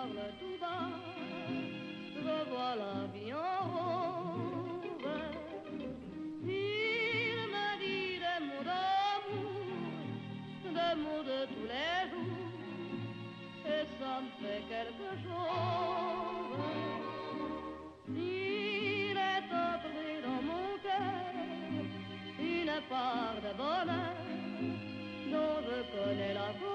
parle tout bas, revois la vie en rose. Il me dit des mots d'amour, des mots de tous les jours, et ça me fait quelque chose. Il est entré dans mon cœur une part de bonheur dont je connais la cause.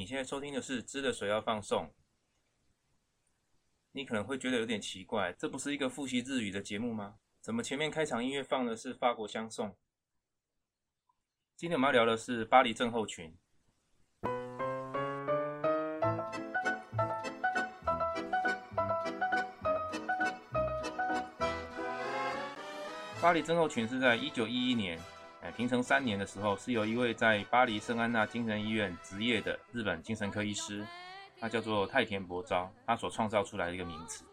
你现在收听的是《知的水要放送》。你可能会觉得有点奇怪，这不是一个复习日语的节目吗？怎么前面开场音乐放的是法国相送？今天我们要聊的是巴黎症候群。巴黎症候群是在一九一一年，平成三年的时候，是由一位在巴黎圣安娜精神医院执业的日本精神科医师，他叫做太田博昭，他所创造出来的一个名词。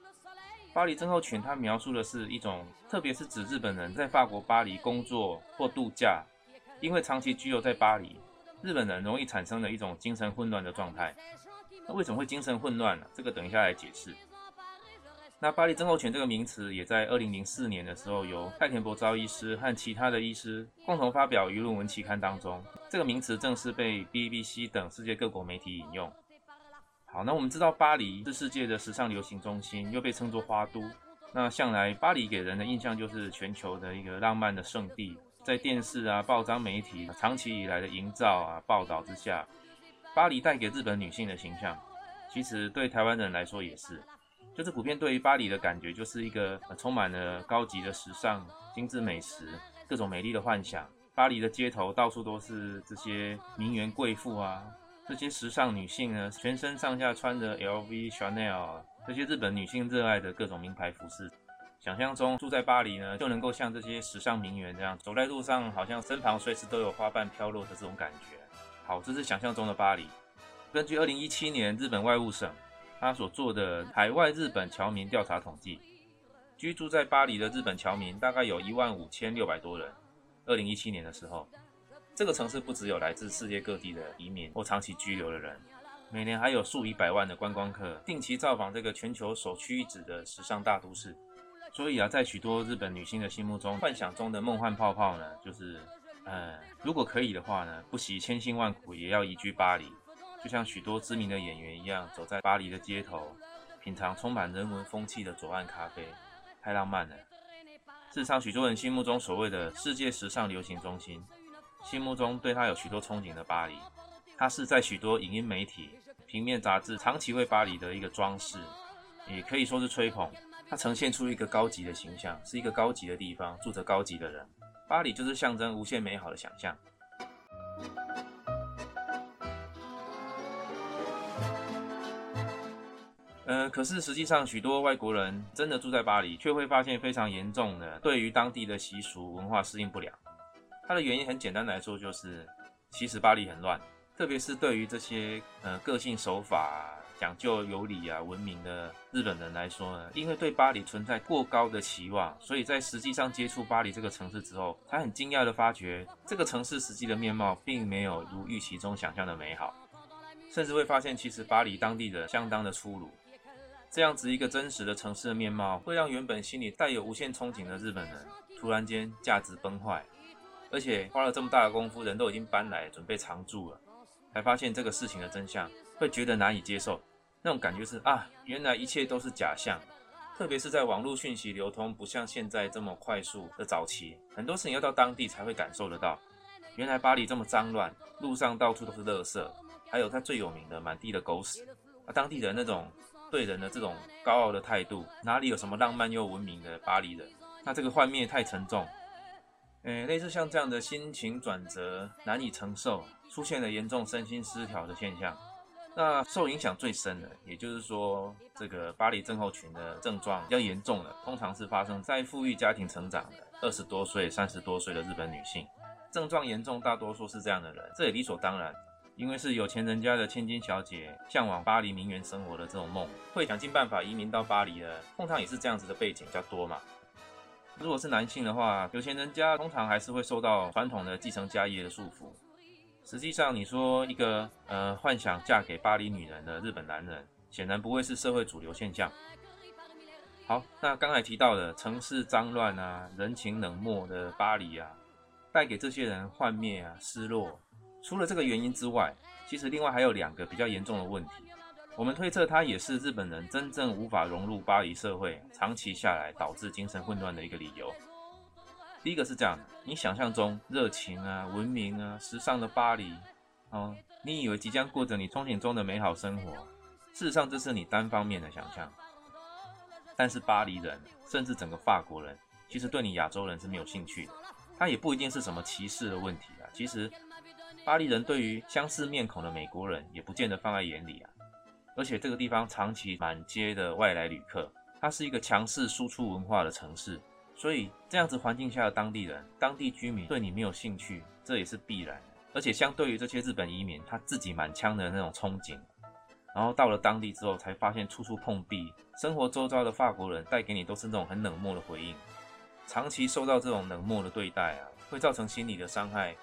巴黎症候群，它描述的是一种，特别是指日本人在法国巴黎工作或度假，因为长期居留在巴黎，日本人容易产生的一种精神混乱的状态。那为什么会精神混乱呢？这个等一下来解释。那巴黎症候群这个名词，也在二零零四年的时候，由太田博昭医师和其他的医师共同发表于论文期刊当中。这个名词正式被 BBC 等世界各国媒体引用。好，那我们知道巴黎是世界的时尚流行中心，又被称作花都。那向来巴黎给人的印象就是全球的一个浪漫的圣地。在电视啊、报章媒体长期以来的营造啊、报道之下，巴黎带给日本女性的形象，其实对台湾人来说也是。就是普遍对于巴黎的感觉，就是一个、充满了高级的时尚、精致美食、各种美丽的幻想。巴黎的街头到处都是这些名媛贵妇啊，这些时尚女性呢，全身上下穿着 LV、Chanel 这些日本女性热爱的各种名牌服饰。想象中住在巴黎呢，就能够像这些时尚名媛这样，走在路上好像身旁随时都有花瓣飘落的这种感觉。好，这是想象中的巴黎。根据2017年日本外务省他所做的海外日本侨民调查统计，居住在巴黎的日本侨民大概有一万五千六百多人。二零一七年的时候，这个城市不只有来自世界各地的移民或长期居留的人，每年还有数以百万的观光客定期造访这个全球首屈一指的时尚大都市。所以啊，在许多日本女性的心目中，幻想中的梦幻泡泡呢，就是，嗯，如果可以的话呢，不惜千辛万苦也要移居巴黎。就像许多知名的演员一样，走在巴黎的街头，品尝充满人文风气的左岸咖啡，太浪漫了。事实上，许多人心目中所谓的世界时尚流行中心，心目中对它有许多憧憬的巴黎，它是在许多影音媒体、平面杂志长期为巴黎的一个装饰，也可以说是吹捧。它呈现出一个高级的形象，是一个高级的地方，住着高级的人。巴黎就是象征无限美好的想象。呃，可是实际上，许多外国人真的住在巴黎，却会发现非常严重的对于当地的习俗文化适应不良。它的原因很简单来说，就是其实巴黎很乱，特别是对于这些呃个性守法、讲究有礼啊、文明的日本人来说呢，因为对巴黎存在过高的期望，所以在实际上接触巴黎这个城市之后，他很惊讶的发觉，这个城市实际的面貌并没有如预期中想象的美好，甚至会发现其实巴黎当地人相当的粗鲁。这样子一个真实的城市的面貌，会让原本心里带有无限憧憬的日本人，突然间价值崩坏，而且花了这么大的功夫，人都已经搬来准备常住了，才发现这个事情的真相，会觉得难以接受。那种感觉是啊，原来一切都是假象。特别是在网络讯息流通不像现在这么快速的早期，很多事情要到当地才会感受得到。原来巴黎这么脏乱，路上到处都是垃圾，还有它最有名的满地的狗屎，啊，当地人那种对人的这种高傲的态度，哪里有什么浪漫又文明的巴黎人？那这个幻灭太沉重，诶，类似像这样的心情转折难以承受，出现了严重身心失调的现象。那受影响最深的，也就是说，这个巴黎症候群的症状比较严重的，通常是发生在富裕家庭成长的二十多岁、三十多岁的日本女性。症状严重，大多数是这样的人，这也理所当然，因为是有钱人家的千金小姐，向往巴黎名媛生活的这种梦，会想尽办法移民到巴黎的，通常也是这样子的背景较多嘛。如果是男性的话，有钱人家通常还是会受到传统的继承家业的束缚。实际上，你说一个呃幻想嫁给巴黎女人的日本男人，显然不会是社会主流现象。好，那刚才提到的城市脏乱啊，人情冷漠的巴黎啊，带给这些人幻灭啊、失落。除了这个原因之外，其实另外还有两个比较严重的问题。我们推测，它也是日本人真正无法融入巴黎社会，长期下来导致精神混乱的一个理由。第一个是这样的，你想象中热情啊、文明啊、时尚的巴黎，哦，你以为即将过着你憧憬中的美好生活，事实上这是你单方面的想象。但是巴黎人，甚至整个法国人，其实对你亚洲人是没有兴趣的。他也不一定是什么歧视的问题啊。其实巴黎人对于相似面孔的美国人，也不见得放在眼里啊。而且这个地方长期满街的外来旅客，它是一个强势输出文化的城市。所以这样子环境下的当地人、当地居民对你没有兴趣，这也是必然。而且相对于这些日本移民，他自己满腔的那种憧憬，然后到了当地之后，才发现处处碰壁，生活周遭的法国人带给你都是那种很冷漠的回应。长期受到这种冷漠的对待啊，会造成心理的伤害。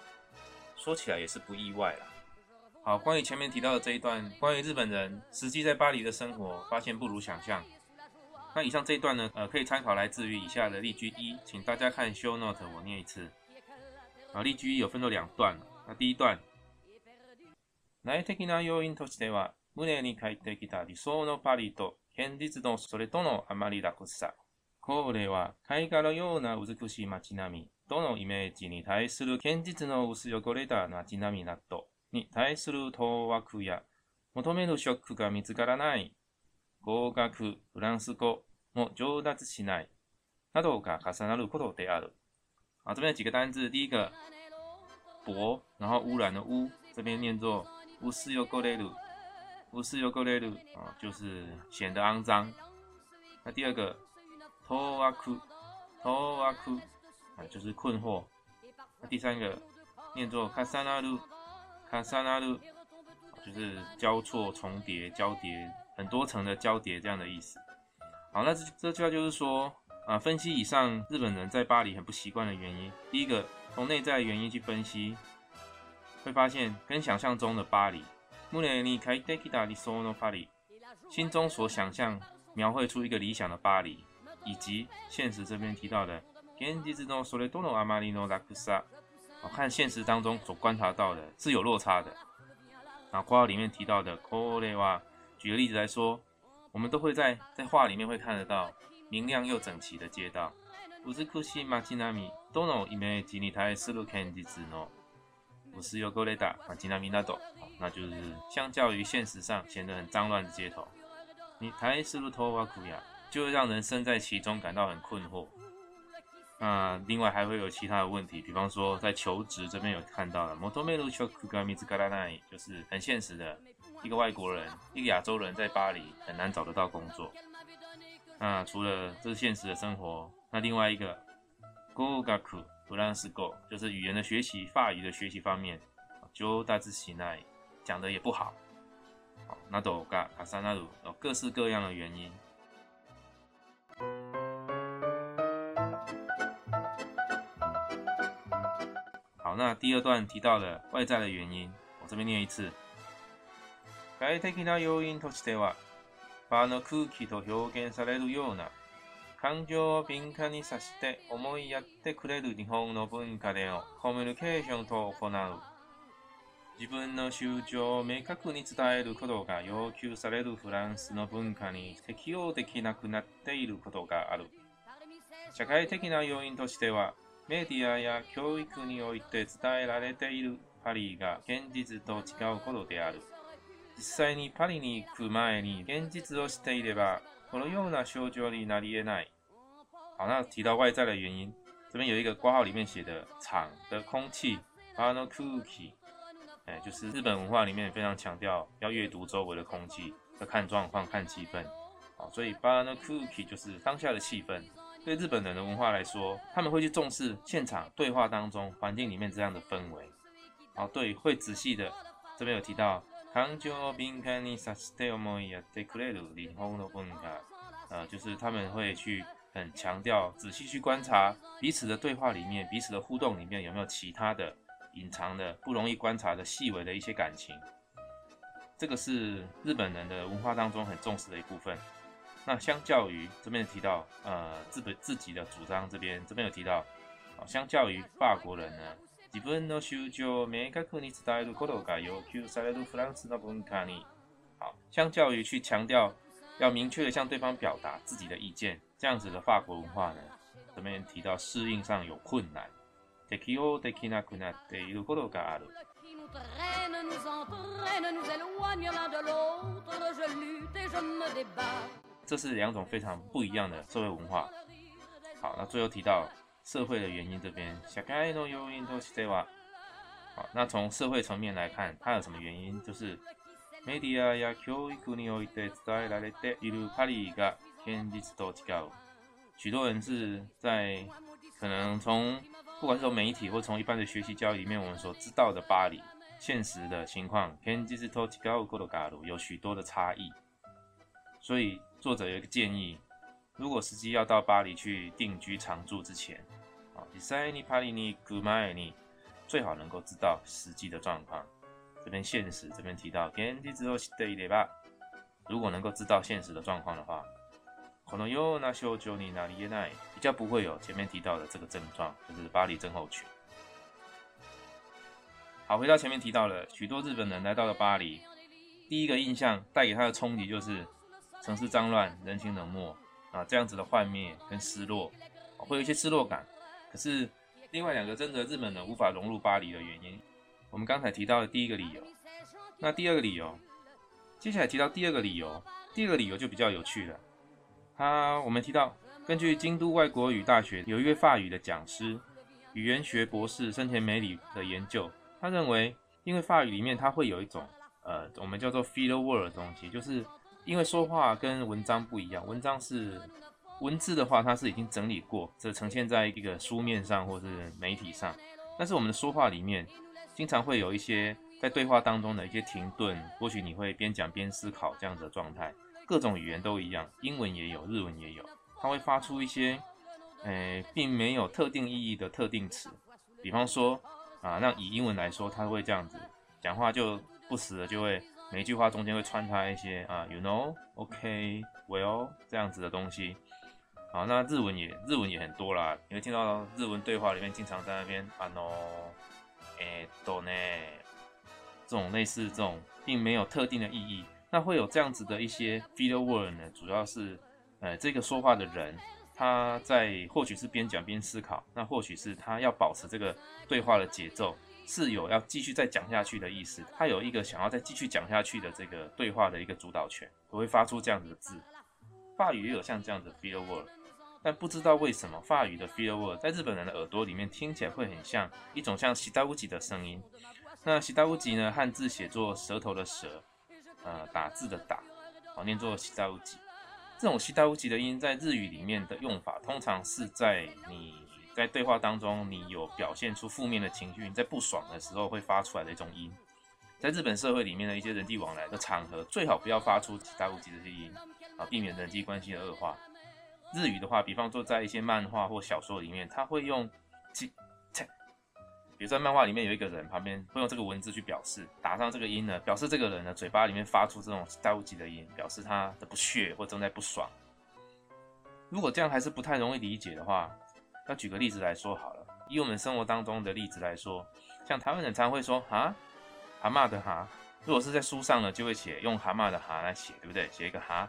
说起来也是不意外啦。好，关于前面提到的这一段，关于日本人实际在巴黎的生活，发现不如想象。那以上这一段呢，呃，可以参考来自于以下的例句一，请大家看 show note，我念一次。啊，例句一有分作两段。那第一段，内的な要因としては、胸に書いてきた理想のパリと現実のそれとのあまり楽さ。これは絵画のような美しい街並み とのイメージに対する現実の薄汚れた街並みなどに対する当惑や求めるショックが見つからない語学、フランス語も上達しないなどが重なることである。好，这边有几个单字，第一个“薄”，然后污染的“污”，这边念作“乌斯尤沟雷鲁”，乌斯尤沟雷鲁啊，就是显得肮脏。那第二个“托瓦库”，托瓦库啊，就是困惑。那第三个念作“卡萨纳鲁”，卡萨纳鲁，就是交错、重叠、交叠。很多层的交叠这样的意思。好，那这这句话就是说啊，分析以上日本人在巴黎很不习惯的原因。第一个，从内在原因去分析，会发现跟想象中的巴黎，心中所想象描绘出一个理想的巴黎，以及现实这边提到的，看现实当中所观察到的是有落差的。那括号里面提到的，举个例子来说，我们都会在在画里面会看得到明亮又整齐的街道。不是库西马吉纳米都能因为吉尼台斯路看吉子喏，不是有够雷达马吉纳米那朵，那就是相较于现实上显得很脏乱的街头，你台斯路托瓦库亚就会让人身在其中感到很困惑。那另外还会有其他的问题，比方说在求职这边有看到了摩托梅路丘库嘎米兹嘎拉奈，就是很现实的。一个外国人，一个亚洲人在巴黎很难找得到工作。那除了这是现实的生活，那另外一个，go gaku 不让是 go，就是语言的学习，法语的学习方面，就大致喜奈讲的也不好。那都嘎卡萨那鲁有各式各样的原因。好，那第二段提到的外在的原因，我这边念一次。外的な要因としては、場の空気と表現されるような、感情を敏感にさして思いやってくれる日本の文化でのコミュニケーションと行う。自分の主張を明確に伝えることが要求されるフランスの文化に適応できなくなっていることがある。社会的な要因としては、メディアや教育において伝えられているパリが現実と違うことである。実際にパリに行く前に現実をしていればこのような症状になり得ない。好，那提到外在的原因，这边有一个挂号里面写的场的空气，あの空気，哎，就是日本文化里面非常强调要阅读周围的空气，要看状况、看气氛。好，所以バの空気就是当下的气氛。对日本人的文化来说，他们会去重视现场对话当中环境里面这样的氛围。好，对，会仔细的。这边有提到，感情を敏感にさせて思いやってくれる日本の文化。呃，就是他们会去很强调，仔细去观察彼此的对话里面，彼此的互动里面有没有其他的隐藏的、不容易观察的细微的一些感情。这个是日本人的文化当中很重视的一部分。 那相较于这边提到，呃，自本自己的主张这边这边有提到，啊，相较于法国人呢，自分の主張明確に伝えることが要求されるフランスの文化に，好，相较于去強調要明確的向對方表達自己的意見，這樣子的法國文化呢，這邊提到適應上有困難，適応できなくなっていることがある。 这是两种非常不一样的社会文化。好，那最后提到社会的原因这边，好，那从社会层面来看，它有什么原因？就是メディアや教育において伝えられているパリが現実と違う。许多人是在可能从不管是从媒体或从一般的学习教育里面，我们所知道的巴黎现实的情况，現実と違うことがある，有许多的差异。 所以作者有一个建议：如果司机要到巴黎去定居常住之前，啊，你在你巴黎你古迈你最好能够知道实际的状况。这边现实这边提到，天气之后的一点吧。如果能够知道现实的状况的话，可能有那修就你哪里也奈比较不会有前面提到的这个症状，就是巴黎症候群。好，回到前面提到了许多日本人来到了巴黎，第一个印象带给他的冲击就是。城市脏乱，人情冷漠啊，这样子的幻灭跟失落，会有一些失落感。可是另外两个真的日本人无法融入巴黎的原因，我们刚才提到的第一个理由，那第二个理由，接下来提到第二个理由，第二个理由就比较有趣了。他我们提到，根据京都外国语大学有一位法语的讲师，语言学博士生田美里的研究，他认为，因为法语里面它会有一种呃，我们叫做 feel world 的东西，就是。因为说话跟文章不一样，文章是文字的话，它是已经整理过，这呈现在一个书面上或是媒体上。但是我们的说话里面，经常会有一些在对话当中的一些停顿，或许你会边讲边思考这样子的状态。各种语言都一样，英文也有，日文也有，它会发出一些，诶，并没有特定意义的特定词。比方说，啊，那以英文来说，它会这样子讲话，就不时的就会。每一句话中间会穿插一些啊，you know，OK，well 这样子的东西。好，那日文也日文也很多啦，你会听到日文对话里面经常在那边啊 no，诶多呢，这种类似这种并没有特定的意义。那会有这样子的一些 feel word 呢，主要是呃这个说话的人他在或许是边讲边思考，那或许是他要保持这个对话的节奏。是有要继续再讲下去的意思，他有一个想要再继续讲下去的这个对话的一个主导权，我会发出这样子的字。法语也有像这样的 feel word，但不知道为什么法语的 feel word 在日本人的耳朵里面听起来会很像一种像西达乌吉的声音。那西达乌吉呢，汉字写作舌头的舌，呃，打字的打，好念作西达乌吉。这种西达乌吉的音在日语里面的用法，通常是在你。在对话当中，你有表现出负面的情绪，你在不爽的时候会发出来的一种音。在日本社会里面的一些人际往来的场合，最好不要发出其他无极这些音啊，避免人际关系的恶化。日语的话，比方说在一些漫画或小说里面，他会用“切切”，比如在漫画里面有一个人旁边会用这个文字去表示，打上这个音呢，表示这个人呢嘴巴里面发出这种大无极的音，表示他的不屑或正在不爽。如果这样还是不太容易理解的话，那举个例子来说好了，以我们生活当中的例子来说，像台湾人常会说“哈”，蛤蟆的“蛤”，如果是在书上呢，就会写用蛤蟆的“蛤”来写，对不对？写一个“蛤”，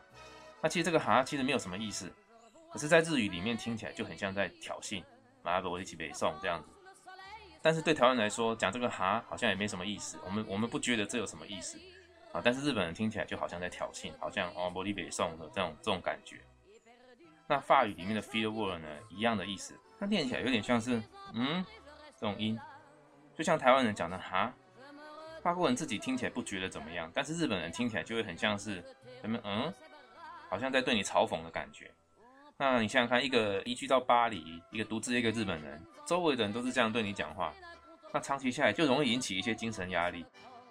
那其实这个“蛤”其实没有什么意思，可是，在日语里面听起来就很像在挑衅，马上我一起背诵这样子。但是对台湾人来说，讲这个“蛤”好像也没什么意思，我们我们不觉得这有什么意思啊，但是日本人听起来就好像在挑衅，好像哦，玻璃北宋的这种这种感觉。那法语里面的 feel word 呢，一样的意思，它念起来有点像是嗯这种音，就像台湾人讲的哈，法国人自己听起来不觉得怎么样，但是日本人听起来就会很像是什么嗯，好像在对你嘲讽的感觉。那你想想看，一个移居到巴黎，一个独自一个日本人，周围的人都是这样对你讲话，那长期下来就容易引起一些精神压力。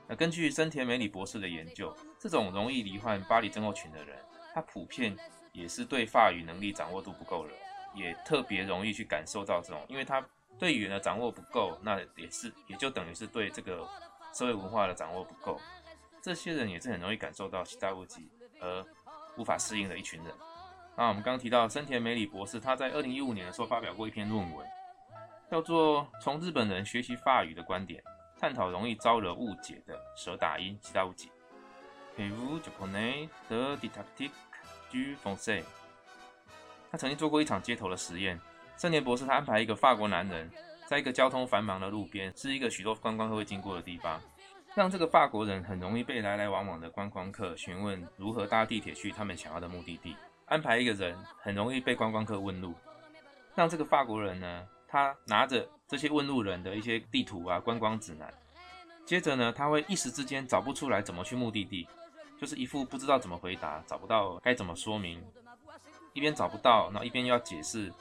那根据森田美里博士的研究，这种容易罹患巴黎症候群的人，他普遍也是对法语能力掌握度不够了，也特别容易去感受到这种，因为他对语言的掌握不够，那也是也就等于是对这个社会文化的掌握不够。这些人也是很容易感受到西大物己而无法适应的一群人。那我们刚刚提到森田美里博士，他在二零一五年的时候发表过一篇论文，叫做《从日本人学习法语的观点，探讨容易招惹误解的舌打音其他误解》。他曾经做过一场街头的实验，圣年博士他安排一个法国男人，在一个交通繁忙的路边，是一个许多观光客会经过的地方，让这个法国人很容易被来来往往的观光客询问如何搭地铁去他们想要的目的地。安排一个人很容易被观光客问路，让这个法国人呢，他拿着这些问路人的一些地图啊、观光指南，接着呢，他会一时之间找不出来怎么去目的地，就是一副不知道怎么回答、找不到该怎么说明，一边找不到，然后一边要解释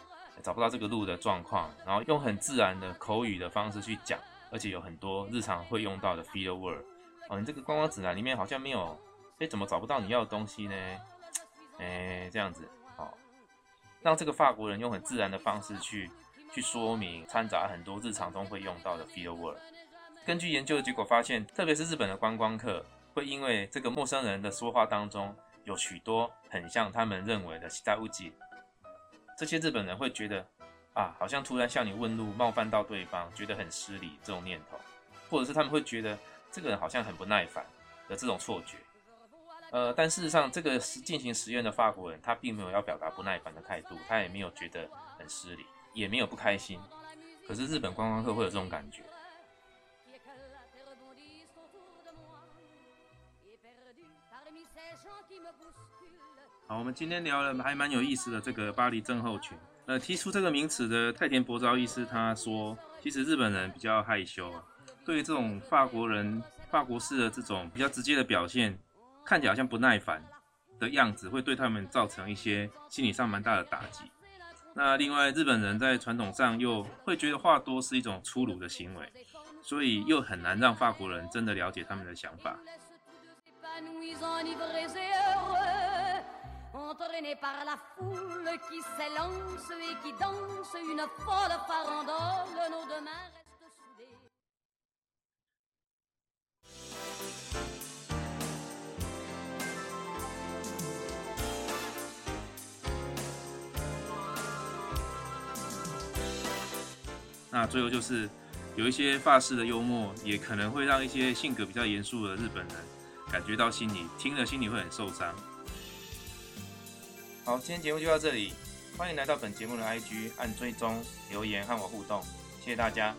找不到这个路的状况，然后用很自然的口语的方式去讲，而且有很多日常会用到的 feel word。哦，你这个观光指南里面好像没有，哎，怎么找不到你要的东西呢？哎，这样子好，让这个法国人用很自然的方式去去说明，掺杂很多日常中会用到的 feel word。根据研究的结果发现，特别是日本的观光客，会因为这个陌生人的说话当中有许多很像他们认为的其他物质，这些日本人会觉得啊，好像突然向你问路，冒犯到对方，觉得很失礼这种念头，或者是他们会觉得这个人好像很不耐烦的这种错觉。呃，但事实上，这个实进行实验的法国人，他并没有要表达不耐烦的态度，他也没有觉得很失礼，也没有不开心。可是日本观光客会有这种感觉。好，我们今天聊了还蛮有意思的这个巴黎症候群。呃，提出这个名词的太田博昭医师他说，其实日本人比较害羞，对于这种法国人、法国式的这种比较直接的表现。看起来好像不耐烦的样子，会对他们造成一些心理上蛮大的打击。那另外，日本人在传统上又会觉得话多是一种粗鲁的行为，所以又很难让法国人真的了解他们的想法。那最后就是有一些法式的幽默，也可能会让一些性格比较严肃的日本人感觉到心里听了心里会很受伤。好，今天节目就到这里，欢迎来到本节目的 IG 按追踪留言和我互动，谢谢大家。